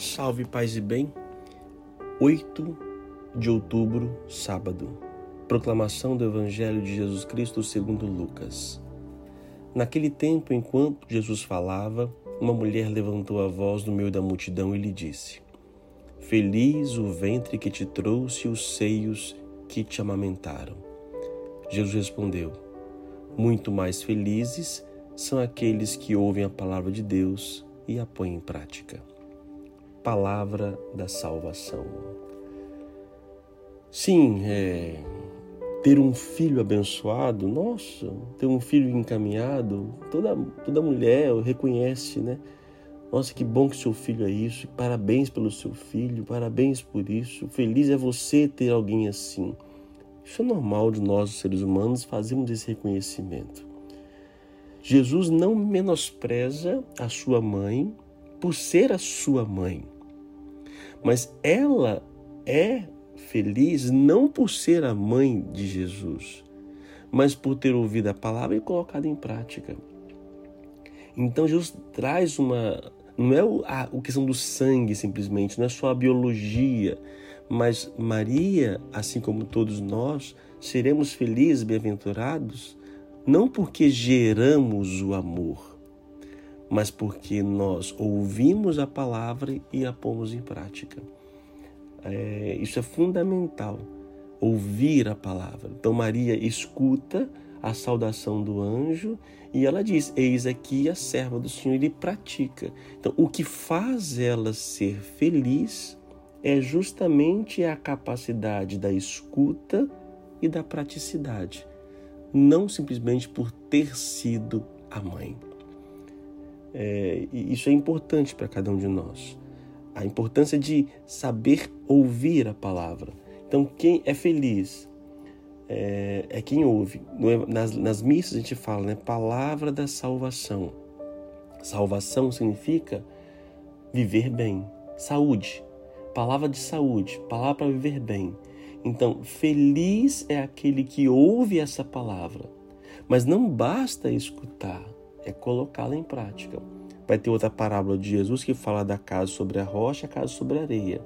Salve paz e bem. 8 de outubro, sábado. Proclamação do Evangelho de Jesus Cristo segundo Lucas. Naquele tempo, enquanto Jesus falava, uma mulher levantou a voz no meio da multidão e lhe disse: Feliz o ventre que te trouxe e os seios que te amamentaram. Jesus respondeu: Muito mais felizes são aqueles que ouvem a palavra de Deus e a põem em prática palavra da salvação. Sim, é, ter um filho abençoado, nossa, ter um filho encaminhado, toda, toda mulher reconhece, né? Nossa, que bom que seu filho é isso, parabéns pelo seu filho, parabéns por isso, feliz é você ter alguém assim. Isso é normal de nós, seres humanos, fazermos esse reconhecimento. Jesus não menospreza a sua mãe por ser a sua mãe. Mas ela é feliz não por ser a mãe de Jesus, mas por ter ouvido a palavra e colocado em prática. Então Jesus traz uma. Não é o, a, a questão do sangue simplesmente, não é só a biologia, mas Maria, assim como todos nós, seremos felizes, bem-aventurados, não porque geramos o amor, mas porque nós ouvimos a palavra e a pomos em prática. É, isso é fundamental, ouvir a palavra. Então, Maria escuta a saudação do anjo e ela diz: Eis aqui a serva do Senhor, e pratica. Então, o que faz ela ser feliz é justamente a capacidade da escuta e da praticidade, não simplesmente por ter sido a mãe. É, isso é importante para cada um de nós. A importância de saber ouvir a palavra. Então, quem é feliz é, é quem ouve. Nas, nas missas a gente fala, né? Palavra da salvação. Salvação significa viver bem, saúde, palavra de saúde, palavra para viver bem. Então, feliz é aquele que ouve essa palavra, mas não basta escutar, é colocá-la em prática. Vai ter outra parábola de Jesus que fala da casa sobre a rocha a casa sobre a areia.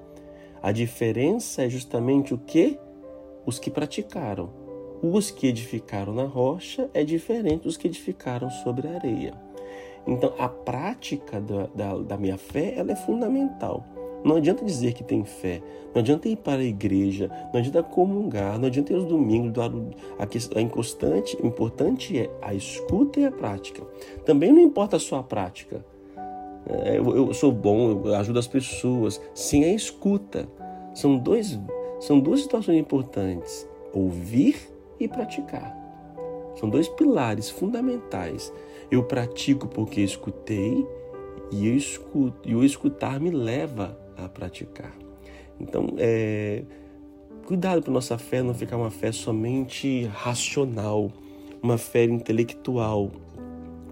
A diferença é justamente o que? Os que praticaram. Os que edificaram na rocha é diferente dos que edificaram sobre a areia. Então, a prática da, da, da minha fé ela é fundamental. Não adianta dizer que tem fé, não adianta ir para a igreja, não adianta comungar, não adianta ir aos domingos. A inconstante, o importante é a escuta e a prática. Também não importa a sua prática. É, eu, sou bom, eu ajudo as pessoas. Sim, a escuta. São, dois, são duas situações importantes: ouvir e praticar. São dois pilares fundamentais. Eu pratico porque escutei e eu escuto, e o escutar me leva a praticar. Então, é, cuidado para nossa fé não ficar uma fé somente racional, uma fé intelectual,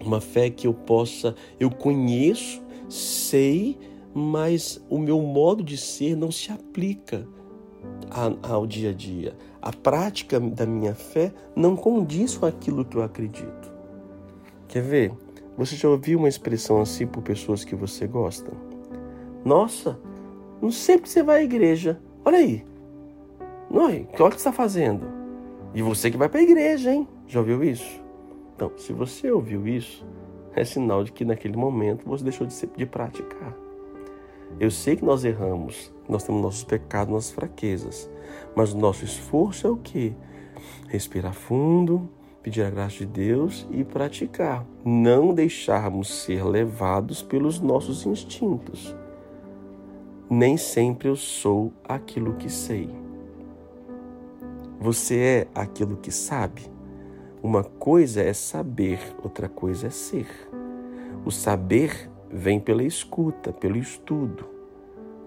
uma fé que eu possa, eu conheço, sei, mas o meu modo de ser não se aplica ao dia a dia. A prática da minha fé não condiz com aquilo que eu acredito. Quer ver? Você já ouviu uma expressão assim por pessoas que você gosta? Nossa, não sempre você vai à igreja. Olha aí. Não, olha o que está fazendo. E você que vai para a igreja, hein? Já ouviu isso? Então, se você ouviu isso, é sinal de que naquele momento você deixou de, de praticar. Eu sei que nós erramos, nós temos nossos pecados, nossas fraquezas, mas o nosso esforço é o quê? Respirar fundo, pedir a graça de Deus e praticar. Não deixarmos ser levados pelos nossos instintos nem sempre eu sou aquilo que sei. Você é aquilo que sabe. Uma coisa é saber, outra coisa é ser. O saber vem pela escuta, pelo estudo.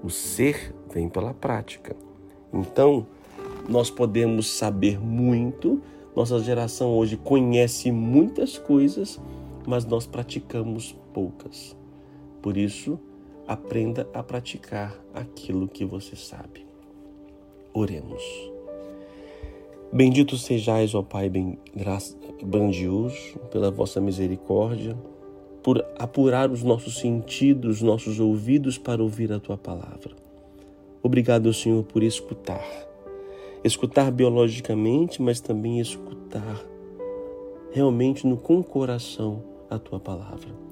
O ser vem pela prática. Então, nós podemos saber muito, nossa geração hoje conhece muitas coisas, mas nós praticamos poucas. Por isso, aprenda a praticar aquilo que você sabe. Oremos. Bendito sejais, ó Pai bem, grandioso, pela vossa misericórdia, por apurar os nossos sentidos, nossos ouvidos para ouvir a tua palavra. Obrigado, Senhor, por escutar. Escutar biologicamente, mas também escutar realmente no com o coração a tua palavra.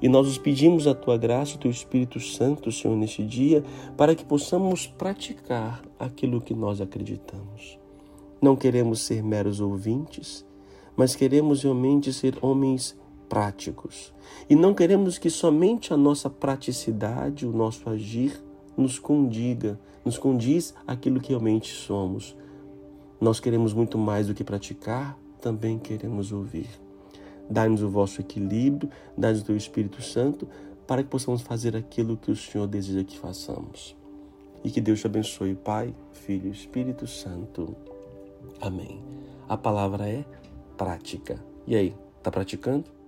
E nós os pedimos a tua graça, o teu Espírito Santo, Senhor, neste dia, para que possamos praticar aquilo que nós acreditamos. Não queremos ser meros ouvintes, mas queremos realmente ser homens práticos. E não queremos que somente a nossa praticidade, o nosso agir, nos condiga, nos condiz aquilo que realmente somos. Nós queremos muito mais do que praticar, também queremos ouvir. Dá-nos o vosso equilíbrio, dá-nos o teu Espírito Santo, para que possamos fazer aquilo que o Senhor deseja que façamos. E que Deus te abençoe, Pai, Filho e Espírito Santo. Amém. A palavra é prática. E aí, está praticando?